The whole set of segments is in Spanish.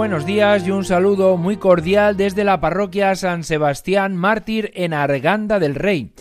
Buenos días y un saludo muy cordial desde la parroquia San Sebastián Mártir en Arganda del Rey.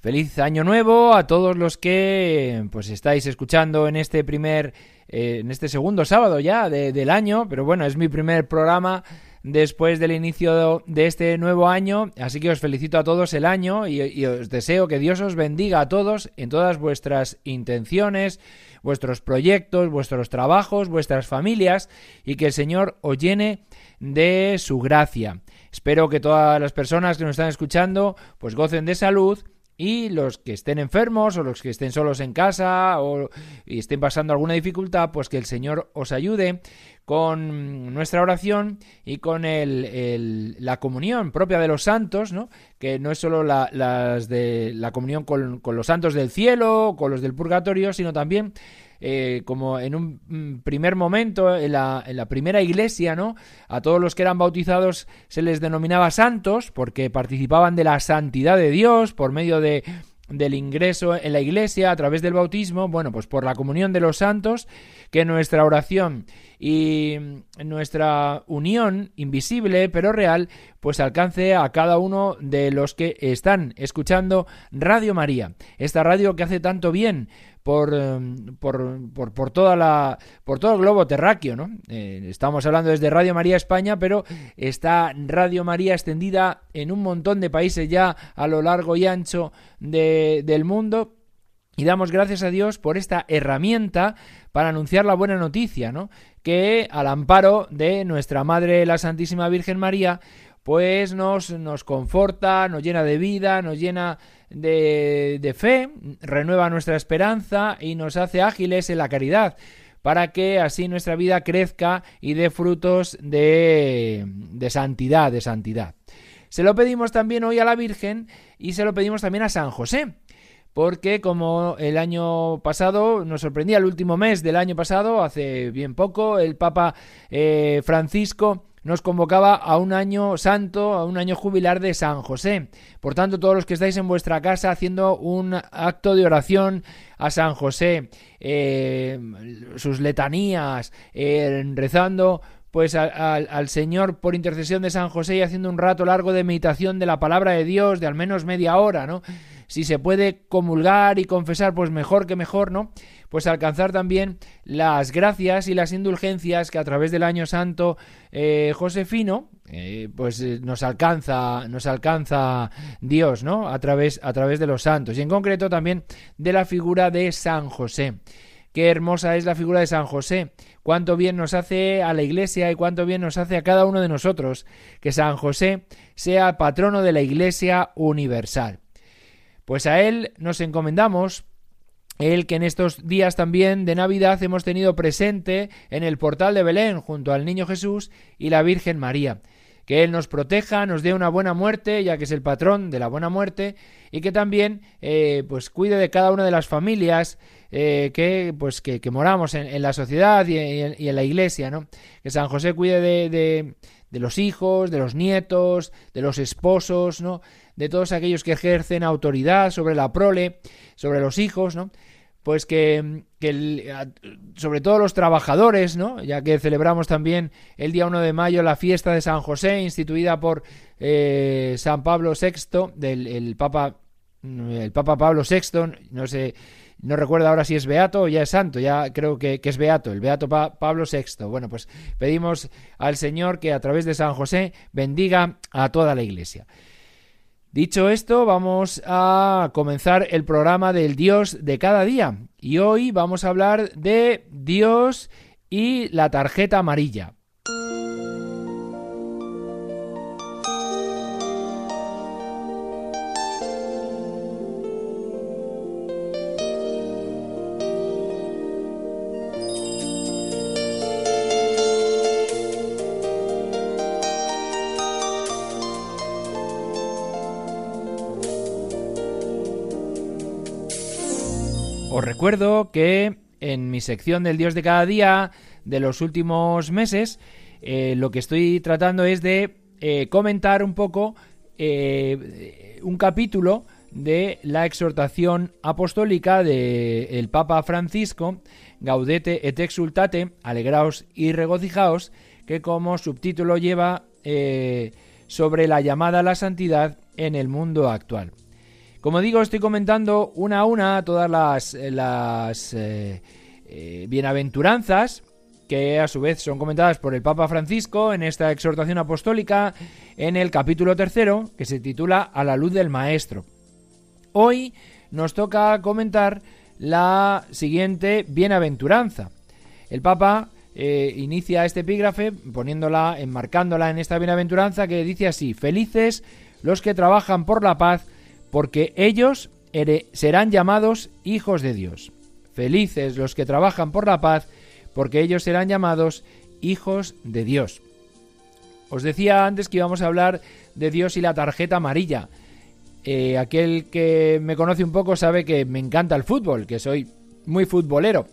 Feliz año nuevo a todos los que pues estáis escuchando en este primer eh, en este segundo sábado ya del año, pero bueno, es mi primer programa después del inicio de este nuevo año, así que os felicito a todos el año y, os deseo que Dios os bendiga a todos en todas vuestras intenciones, vuestros proyectos, vuestros trabajos, vuestras familias y que el Señor os llene de su gracia. Espero que todas las personas que nos están escuchando pues gocen de salud y los que estén enfermos o los que estén solos en casa o y estén pasando alguna dificultad, pues que el Señor os ayude con nuestra oración y con el, la comunión propia de los santos, ¿no? que no es solo la, de la comunión con, con, los santos del cielo, con los del purgatorio, sino también eh, como en un mm, primer momento, en la, en la primera iglesia, ¿no? A todos los que eran bautizados se les denominaba santos porque participaban de la santidad de Dios por medio de del ingreso en la iglesia a través del bautismo, bueno, pues por la comunión de los santos, que nuestra oración y nuestra unión invisible pero real, pues alcance a cada uno de los que están escuchando Radio María, esta radio que hace tanto bien por, em, por, por, por, toda la, por todo el globo terráqueo. ¿no? Eh, estamos hablando desde Radio María España, pero está Radio María extendida en un montón de países ya a lo largo y ancho de, del mundo. Y damos gracias a Dios por esta herramienta para anunciar la buena noticia, ¿no? Que al amparo de nuestra Madre la Santísima Virgen María, pues nos, nos conforta, nos llena de vida, nos llena de, fe, renueva nuestra esperanza y nos hace ágiles en la caridad para que así nuestra vida crezca y dé frutos de, de, santidad, de santidad. Se lo pedimos también hoy a la Virgen y se lo pedimos también a San José, porque como el año pasado, nos sorprendía el último mes del año pasado, hace bien poco, el Papa eh, Francisco nos convocaba a un año santo, a un año jubilar de San José. Por tanto, todos los que estáis en vuestra casa haciendo un acto de oración a San José, eh, sus letanías, eh, rezando pues al Señor por intercesión de San José y haciendo un rato largo de meditación de la palabra de Dios, de al menos media hora, ¿no? Si se puede comulgar y confesar, pues mejor que mejor, ¿no? pues alcanzar también las gracias y las indulgencias que a través del año santo eh, Josefino eh, pues eh, nos alcanza nos alcanza Dios no a través a través de los santos y en concreto también de la figura de San José Qué hermosa es la figura de San José, cuánto bien nos hace a la Iglesia y cuánto bien nos hace a cada uno de nosotros que San José sea patrono de la Iglesia universal. Pues a él nos encomendamos el que en estos días también de Navidad hemos tenido presente en el portal de Belén junto al Niño Jesús y la Virgen María. Que Él nos proteja, nos dé una buena muerte, ya que es el patrón de la buena muerte, y que también eh, pues cuide de cada una de las familias eh, que pues que, moramos en, la sociedad y en, la iglesia, ¿no? Que San José cuide de, de los hijos, de los nietos, de los esposos, ¿no? De todos aquellos que ejercen autoridad sobre la prole, sobre los hijos, ¿no? pues que, sobre todo los trabajadores, ¿no? ya que celebramos también el día 1 de mayo la fiesta de San José, instituida por eh, San Pablo VI, del el Papa, el Papa Pablo VI, no sé, no recuerdo ahora si es beato o ya es santo, ya creo que, es beato, el beato Pablo VI. Bueno, pues pedimos al Señor que a través de San José bendiga a toda la iglesia. Dicho esto, vamos a comenzar el programa del Dios de cada día. Y hoy vamos a hablar de Dios y la tarjeta amarilla. Recuerdo que en mi sección del Dios de cada día de los últimos meses, eh, lo que estoy tratando es de eh, comentar un poco eh, un capítulo de la exhortación apostólica del Papa Francisco, Gaudete et exultate, alegraos y regocijaos, que como subtítulo lleva sobre la llamada a la santidad en el mundo actual. Como digo, estoy comentando una a una todas las, eh, eh, eh, bienaventuranzas que a su vez son comentadas por el Papa Francisco en esta exhortación apostólica en el capítulo tercero que se titula A la luz del Maestro. Hoy nos toca comentar la siguiente bienaventuranza. El Papa inicia este epígrafe poniéndola, enmarcándola en esta bienaventuranza que dice así: Felices los que trabajan por la paz porque ellos serán llamados hijos de Dios. Felices los que trabajan por la paz, porque ellos serán llamados hijos de Dios. Os decía antes que íbamos a hablar de Dios y la tarjeta amarilla. Eh, aquel que me conoce un poco sabe que me encanta el fútbol, que soy muy futbolero.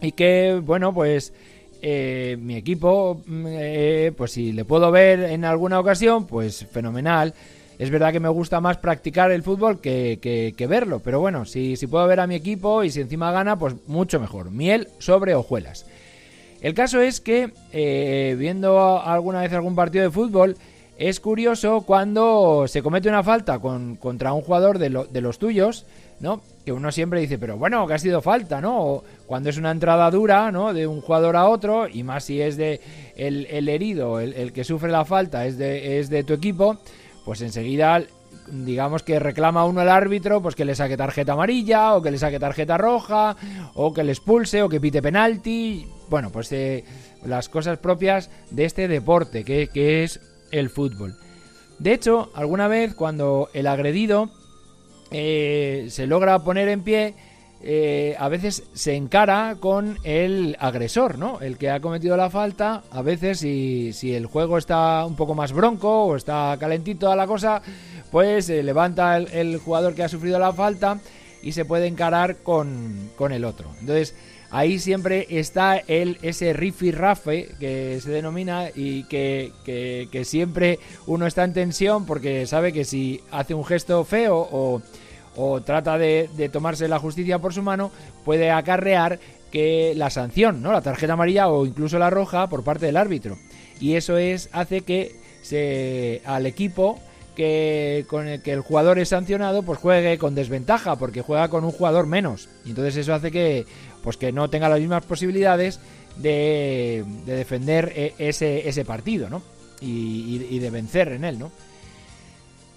Y que, bueno, pues eh, mi equipo, mm, eh, pues si le puedo ver en alguna ocasión, pues fenomenal. Es verdad que me gusta más practicar el fútbol que, verlo, pero bueno, si, puedo ver a mi equipo y si encima gana, pues mucho mejor. Miel sobre hojuelas. El caso es que, eh, viendo alguna vez algún partido de fútbol, es curioso cuando se comete una falta contra un jugador de, los tuyos, ¿no? Que uno siempre dice, pero bueno, que ha sido falta, ¿no? O cuando es una entrada dura, ¿no? De un jugador a otro, y más si es de el, herido, el, el, que sufre la falta es de, es de tu equipo, pues enseguida digamos que reclama uno al árbitro pues que le saque tarjeta amarilla o que le saque tarjeta roja o que le expulse o que pite penalti. Bueno pues eh, las cosas propias de este deporte que, es el fútbol. De hecho alguna vez cuando el agredido eh, se logra poner en pie eh, a veces se encara con el agresor, ¿no? El que ha cometido la falta, a veces si, si el juego está un poco más bronco o está calentito a la cosa, pues se levanta el, jugador que ha sufrido la falta y se puede encarar con, con el otro. Entonces, ahí siempre está el, ese rafe que se denomina y que, que, siempre uno está en tensión porque sabe que si hace un gesto feo o o trata de, tomarse la justicia por su mano, puede acarrear que la sanción, ¿no? La tarjeta amarilla o incluso la roja por parte del árbitro. Y eso es hace que se al equipo que con el que el jugador es sancionado pues juegue con desventaja porque juega con un jugador menos. Y entonces eso hace que pues que no tenga las mismas posibilidades de, defender e, ese, ese partido, ¿no? Y, y de vencer en él, ¿no?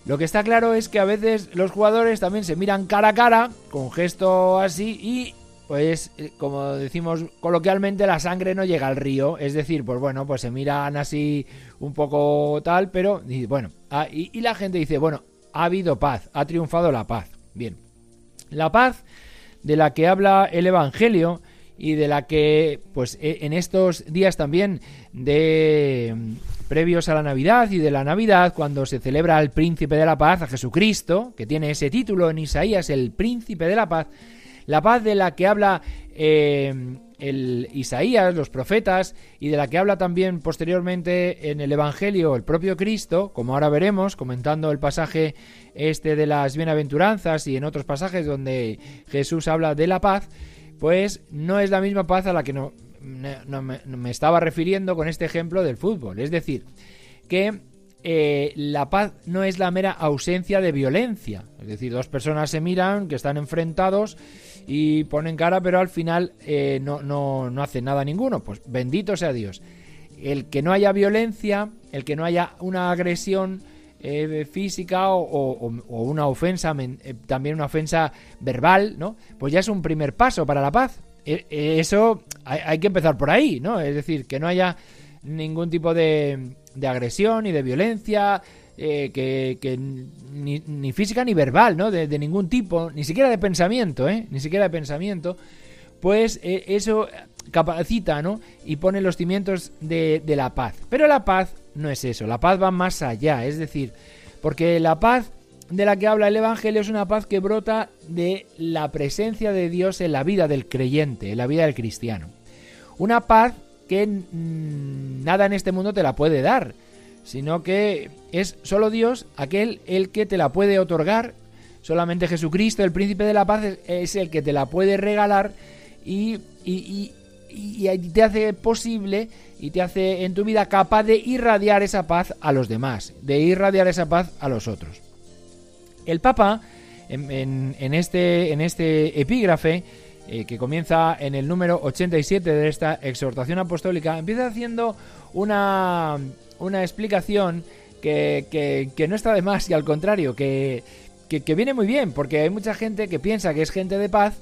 Lo que está claro es que a veces los jugadores también se miran cara a cara, con gesto así, y pues eh, como decimos coloquialmente, la sangre no llega al río. Es decir, pues bueno, pues se miran así un poco tal, pero bueno, ah, y, y la gente dice, bueno, ha habido paz, ha triunfado la paz. Bien, la paz de la que habla el Evangelio y de la que, pues e, en estos días también de previos a la Navidad y de la Navidad, cuando se celebra al Príncipe de la Paz, a Jesucristo, que tiene ese título en Isaías, el Príncipe de la Paz, la paz de la que habla eh, el Isaías, los profetas, y de la que habla también posteriormente en el Evangelio el propio Cristo, como ahora veremos, comentando el pasaje este de las bienaventuranzas y en otros pasajes donde Jesús habla de la paz, pues no es la misma paz a la que no, me, estaba refiriendo con este ejemplo del fútbol. Es decir, que eh, la paz no es la mera ausencia de violencia. Es decir, dos personas se miran, que están enfrentados y ponen cara, pero al final eh, no, no, no hacen nada ninguno. Pues bendito sea Dios. El que no haya violencia, el que no haya una agresión, eh, física o, una ofensa, eh, también una ofensa verbal, ¿no? Pues ya es un primer paso para la paz. E, e, eso hay, que empezar por ahí, ¿no? Es decir, que no haya ningún tipo de, agresión ni de violencia, eh, que, ni, física ni verbal, ¿no? De, ningún tipo, ni siquiera de pensamiento, ¿eh? Ni siquiera de pensamiento. Pues eso capacita, ¿no? Y pone los cimientos de, de la paz. Pero la paz no es eso, la paz va más allá, es decir, porque la paz de la que habla el Evangelio es una paz que brota de la presencia de Dios en la vida del creyente, en la vida del cristiano. Una paz que nada en este mundo te la puede dar, sino que es solo Dios aquel el que te la puede otorgar, solamente Jesucristo, el príncipe de la paz, es el que te la puede regalar y, y te hace posible y te hace en tu vida capaz de irradiar esa paz a los demás, de irradiar esa paz a los otros. El Papa, en, este, en este epígrafe, eh, que comienza en el número 87 de esta exhortación apostólica, empieza haciendo una, una explicación que, que, no está de más y al contrario, que, que, viene muy bien, porque hay mucha gente que piensa que es gente de paz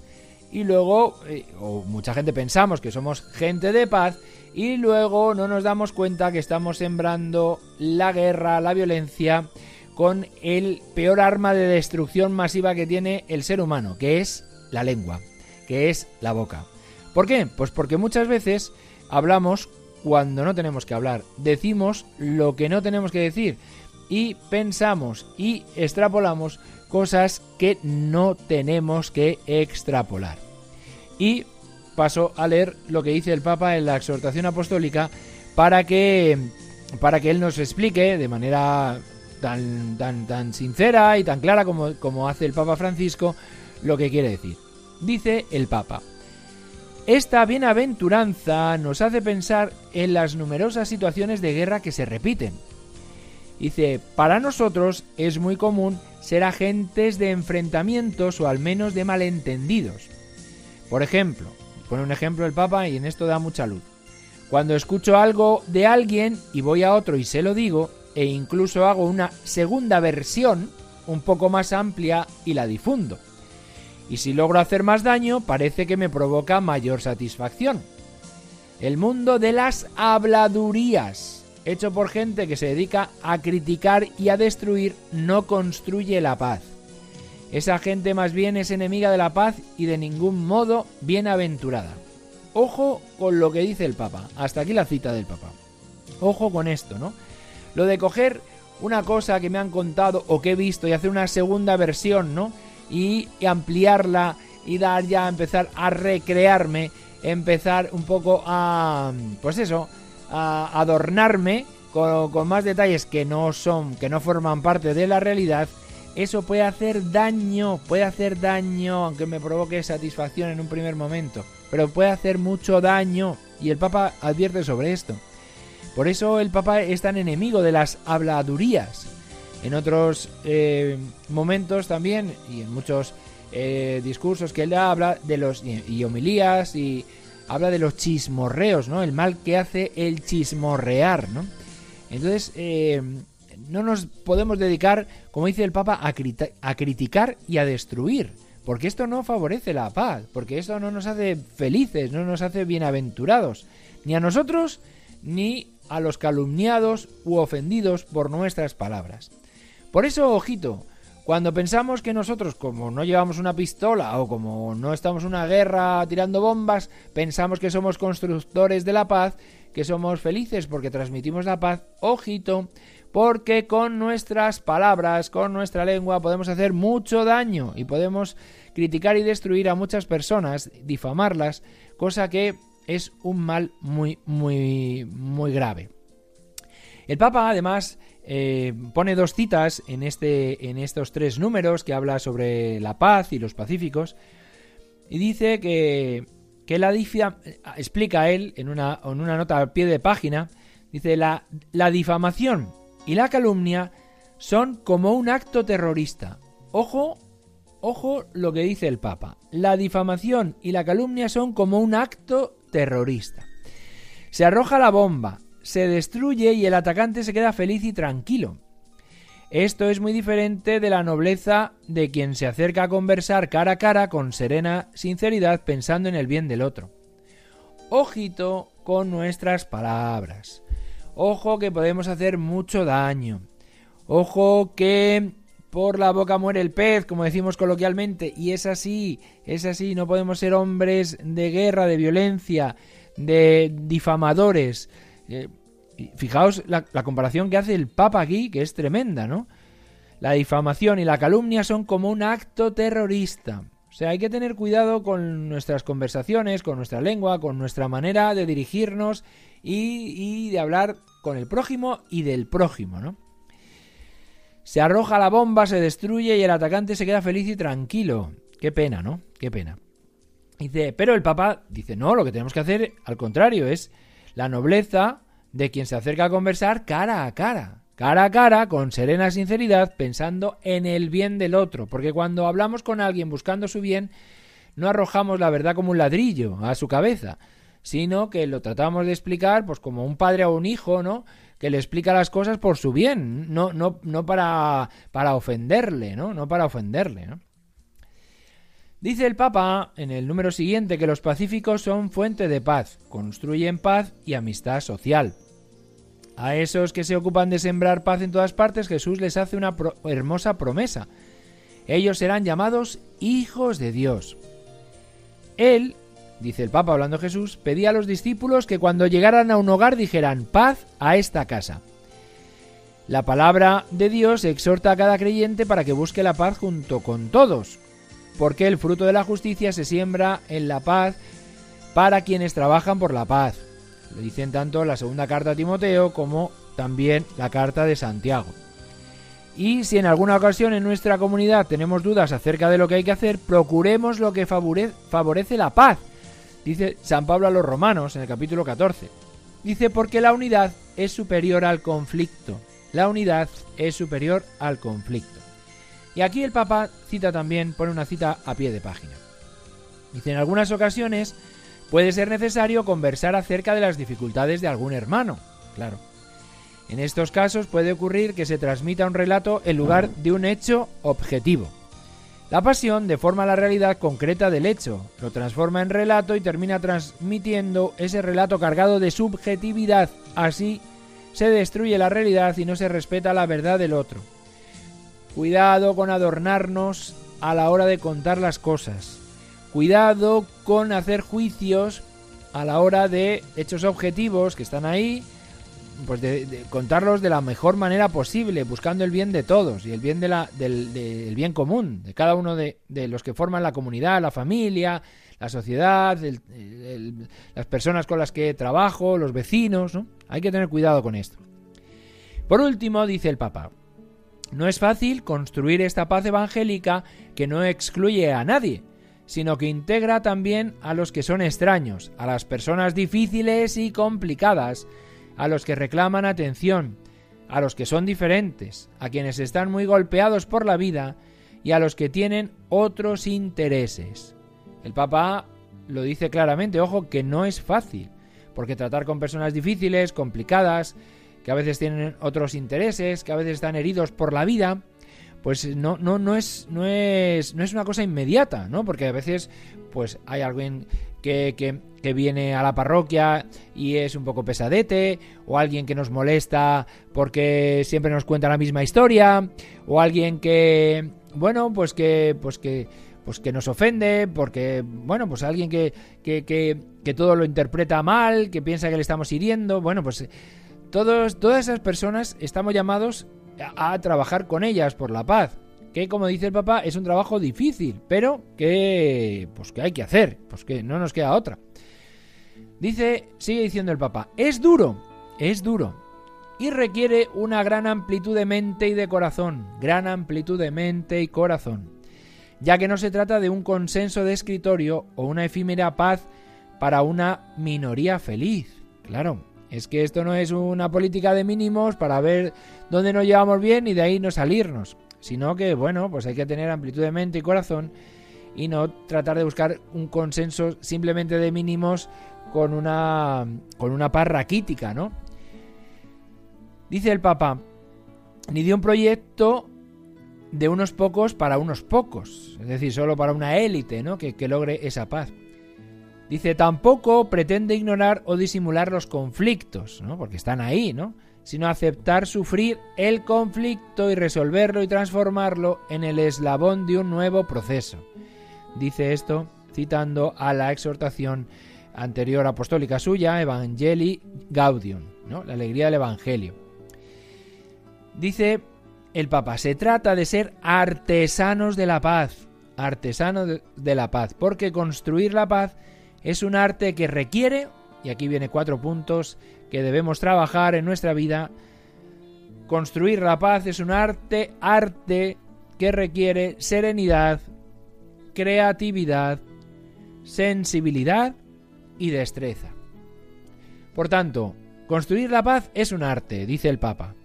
y luego, eh, o mucha gente pensamos que somos gente de paz y luego no nos damos cuenta que estamos sembrando la guerra, la violencia con el peor arma de destrucción masiva que tiene el ser humano, que es la lengua, que es la boca. ¿Por qué? Pues porque muchas veces hablamos cuando no tenemos que hablar, decimos lo que no tenemos que decir y pensamos y extrapolamos cosas que no tenemos que extrapolar. Y paso a leer lo que dice el Papa en la exhortación apostólica para que, para que él nos explique de manera tan, tan, tan sincera y tan clara como, como hace el Papa Francisco lo que quiere decir. Dice el Papa, esta bienaventuranza nos hace pensar en las numerosas situaciones de guerra que se repiten. Dice, para nosotros es muy común ser agentes de enfrentamientos o al menos de malentendidos. Por ejemplo, Pone un ejemplo el Papa y en esto da mucha luz. Cuando escucho algo de alguien y voy a otro y se lo digo, e incluso hago una segunda versión un poco más amplia y la difundo. Y si logro hacer más daño, parece que me provoca mayor satisfacción. El mundo de las habladurías, hecho por gente que se dedica a criticar y a destruir, no construye la paz. Esa gente más bien es enemiga de la paz y de ningún modo bienaventurada. Ojo con lo que dice el Papa. Hasta aquí la cita del Papa. Ojo con esto, ¿no? Lo de coger una cosa que me han contado o que he visto y hacer una segunda versión, ¿no? Y, ampliarla y dar ya, empezar a recrearme, empezar un poco a, pues eso, adornarme con, con más detalles que no son, que no forman parte de la realidad eso puede hacer daño, puede hacer daño, aunque me provoque satisfacción en un primer momento, pero puede hacer mucho daño y el Papa advierte sobre esto. Por eso el Papa es tan enemigo de las habladurías. En otros eh, momentos también, y en muchos eh, discursos que él habla de los y, homilías y habla de los chismorreos, ¿no? El mal que hace el chismorrear, ¿no? Entonces, eh, no nos podemos dedicar, como dice el Papa, a, a criticar y a destruir. Porque esto no favorece la paz, porque esto no nos hace felices, no nos hace bienaventurados, ni a nosotros ni a los calumniados u ofendidos por nuestras palabras. Por eso, ojito, cuando pensamos que nosotros, como no llevamos una pistola o como no estamos en una guerra tirando bombas, pensamos que somos constructores de la paz, que somos felices porque transmitimos la paz, ojito, porque con nuestras palabras, con nuestra lengua podemos hacer mucho daño y podemos criticar y destruir a muchas personas, difamarlas, cosa que es un mal muy, muy, muy grave. El Papa además eh, pone dos citas en, este, en estos tres números que habla sobre la paz y los pacíficos y dice que, que la explica él en una, en una nota al pie de página, dice la, la difamación y la calumnia son como un acto terrorista. Ojo, ojo lo que dice el Papa. La difamación y la calumnia son como un acto terrorista. Se arroja la bomba, se destruye y el atacante se queda feliz y tranquilo. Esto es muy diferente de la nobleza de quien se acerca a conversar cara a cara con serena sinceridad pensando en el bien del otro. Ojito con nuestras palabras. Ojo que podemos hacer mucho daño. Ojo que por la boca muere el pez, como decimos coloquialmente, y es así, es así, no podemos ser hombres de guerra, de violencia, de difamadores. Eh, fijaos la, comparación que hace el Papa aquí, que es tremenda, ¿no? La difamación y la calumnia son como un acto terrorista. O sea, hay que tener cuidado con nuestras conversaciones, con nuestra lengua, con nuestra manera de dirigirnos y, y de hablar con el prójimo y del prójimo, ¿no? Se arroja la bomba, se destruye y el atacante se queda feliz y tranquilo. Qué pena, ¿no? Qué pena. Dice, pero el Papa dice, no, lo que tenemos que hacer, al contrario, es la nobleza de quien se acerca a conversar cara a cara, cara a cara, con serena sinceridad, pensando en el bien del otro, porque cuando hablamos con alguien buscando su bien, no arrojamos la verdad como un ladrillo a su cabeza, sino que lo tratamos de explicar pues como un padre o un hijo, ¿no? que le explica las cosas por su bien, no, no, no para, para ofenderle, ¿no? No para ofenderle, ¿no? Dice el Papa en el número siguiente que los pacíficos son fuente de paz, construyen paz y amistad social. A esos que se ocupan de sembrar paz en todas partes, Jesús les hace una hermosa promesa. Ellos serán llamados hijos de Dios. Él, dice el Papa hablando Jesús, pedía a los discípulos que cuando llegaran a un hogar dijeran paz a esta casa. La palabra de Dios exhorta a cada creyente para que busque la paz junto con todos, porque el fruto de la justicia se siembra en la paz para quienes trabajan por la paz. Lo dicen tanto la segunda carta a Timoteo como también la carta de Santiago. Y si en alguna ocasión en nuestra comunidad tenemos dudas acerca de lo que hay que hacer, procuremos lo que favorece la paz. Dice San Pablo a los romanos en el capítulo 14. Dice porque la unidad es superior al conflicto. La unidad es superior al conflicto. Y aquí el Papa cita también, pone una cita a pie de página. Dice, en algunas ocasiones puede ser necesario conversar acerca de las dificultades de algún hermano, claro. En estos casos puede ocurrir que se transmita un relato en lugar de un hecho objetivo. La pasión deforma la realidad concreta del hecho, lo transforma en relato y termina transmitiendo ese relato cargado de subjetividad. Así se destruye la realidad y no se respeta la verdad del otro. Cuidado con adornarnos a la hora de contar las cosas. Cuidado con hacer juicios a la hora de hechos objetivos que están ahí, pues de, contarlos de la mejor manera posible, buscando el bien de todos y el bien del, bien común, de cada uno de, los que forman la comunidad, la familia, la sociedad, las personas con las que trabajo, los vecinos. ¿no? Hay que tener cuidado con esto. Por último, dice el Papa, no es fácil construir esta paz evangélica que no excluye a nadie, sino que integra también a los que son extraños, a las personas difíciles y complicadas, a los que reclaman atención, a los que son diferentes, a quienes están muy golpeados por la vida y a los que tienen otros intereses. El Papa lo dice claramente, ojo, que no es fácil, porque tratar con personas difíciles, complicadas, que a veces tienen otros intereses, que a veces están heridos por la vida, pues no, no, no, es, no, es, no es una cosa inmediata, ¿no? Porque a veces pues hay alguien que, que, que, viene a la parroquia y es un poco pesadete, o alguien que nos molesta porque siempre nos cuenta la misma historia, o alguien que, bueno, pues que, pues que, pues que nos ofende, porque, bueno, pues alguien que, que, que, que todo lo interpreta mal, que piensa que le estamos hiriendo, bueno, pues todos, todas esas personas estamos llamados a, trabajar con ellas por la paz. Que como dice el papá, es un trabajo difícil, pero que pues que hay que hacer, pues que no nos queda otra. Dice, sigue diciendo el papá, es duro, es duro y requiere una gran amplitud de mente y de corazón, gran amplitud de mente y corazón, ya que no se trata de un consenso de escritorio o una efímera paz para una minoría feliz. Claro, es que esto no es una política de mínimos para ver dónde nos llevamos bien y de ahí no salirnos, sino que, bueno, pues hay que tener amplitud de mente y corazón y no tratar de buscar un consenso simplemente de mínimos con una, con una ¿no? Dice el Papa, ni de un proyecto de unos pocos para unos pocos, es decir, solo para una élite, ¿no? Que, que logre esa paz. Dice, tampoco pretende ignorar o disimular los conflictos, ¿no? Porque están ahí, ¿no? Sino aceptar sufrir el conflicto y resolverlo y transformarlo en el eslabón de un nuevo proceso. Dice esto citando a la exhortación anterior apostólica suya, Evangelii Gaudium, ¿no? La alegría del Evangelio. Dice el Papa, se trata de ser artesanos de la paz, artesanos de la paz, porque construir la paz es un arte que requiere, y aquí viene cuatro puntos que debemos trabajar en nuestra vida, construir la paz es un arte, arte que requiere serenidad, creatividad, sensibilidad y destreza. Por tanto, construir la paz es un arte, dice el Papa.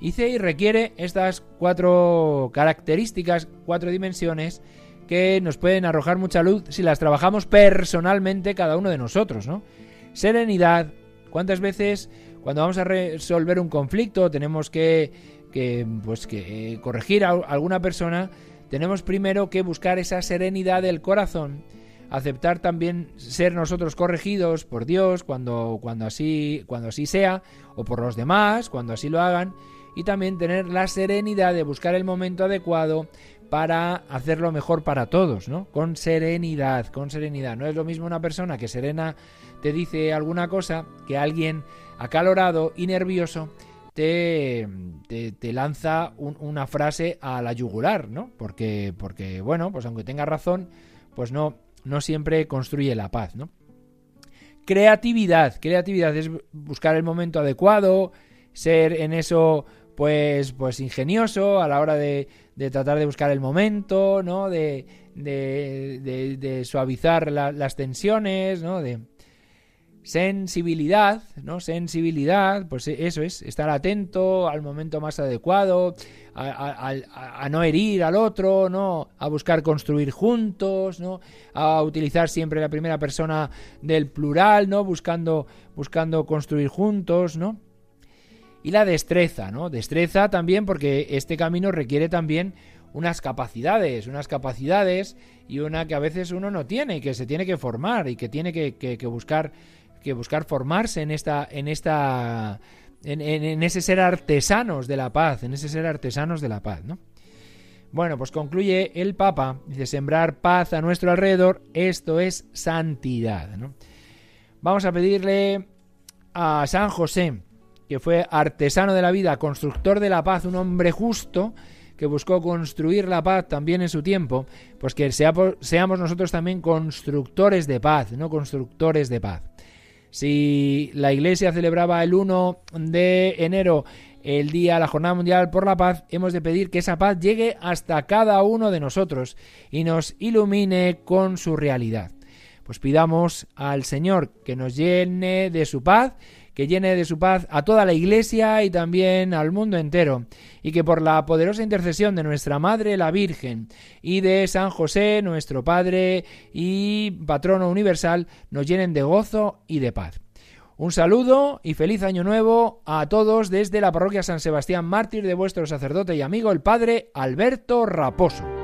Dice y requiere estas cuatro características, cuatro dimensiones que nos pueden arrojar mucha luz si las trabajamos personalmente cada uno de nosotros, ¿no? Serenidad. ¿Cuántas veces cuando vamos a resolver un conflicto tenemos que, que pues que corregir a alguna persona, tenemos primero que buscar esa serenidad del corazón, aceptar también ser nosotros corregidos por Dios cuando, cuando, así, cuando así sea, o por los demás cuando así lo hagan, y también tener la serenidad de buscar el momento adecuado para hacerlo mejor para todos, ¿no? Con serenidad, con serenidad. No es lo mismo una persona que serena te dice alguna cosa que alguien acalorado y nervioso te, te, lanza una frase a la yugular, ¿no? Porque, porque, bueno, pues aunque tenga razón, pues no, no siempre construye la paz, ¿no? Creatividad, creatividad es buscar el momento adecuado, ser en eso pues, pues ingenioso a la hora de, de tratar de buscar el momento, ¿no? De, de, de, suavizar las tensiones, ¿no? De sensibilidad, ¿no? Sensibilidad, pues eso es, estar atento al momento más adecuado, a, a, no herir al otro, ¿no? A buscar construir juntos, ¿no? A utilizar siempre la primera persona del plural, ¿no? Buscando, buscando construir juntos, ¿no? Y la destreza, ¿no? Destreza también porque este camino requiere también unas capacidades, unas capacidades y una que a veces uno no tiene y que se tiene que formar y que tiene que, que, buscar que buscar formarse en esta en esta en, en, ese ser artesanos de la paz, en ese ser artesanos de la paz, ¿no? Bueno, pues concluye el Papa, dice sembrar paz a nuestro alrededor, esto es santidad, ¿no? Vamos a pedirle a San José que fue artesano de la vida, constructor de la paz, un hombre justo que buscó construir la paz también en su tiempo, pues que seamos nosotros también constructores de paz, no constructores de paz. Si la Iglesia celebraba el 1 de enero el día, la Jornada Mundial por la Paz, hemos de pedir que esa paz llegue hasta cada uno de nosotros y nos ilumine con su realidad. Pues pidamos al Señor que nos llene de su paz que llene de su paz a toda la Iglesia y también al mundo entero, y que por la poderosa intercesión de nuestra Madre la Virgen y de San José, nuestro Padre y Patrono Universal, nos llenen de gozo y de paz. Un saludo y feliz año nuevo a todos desde la parroquia San Sebastián Mártir de vuestro sacerdote y amigo el Padre Alberto Raposo.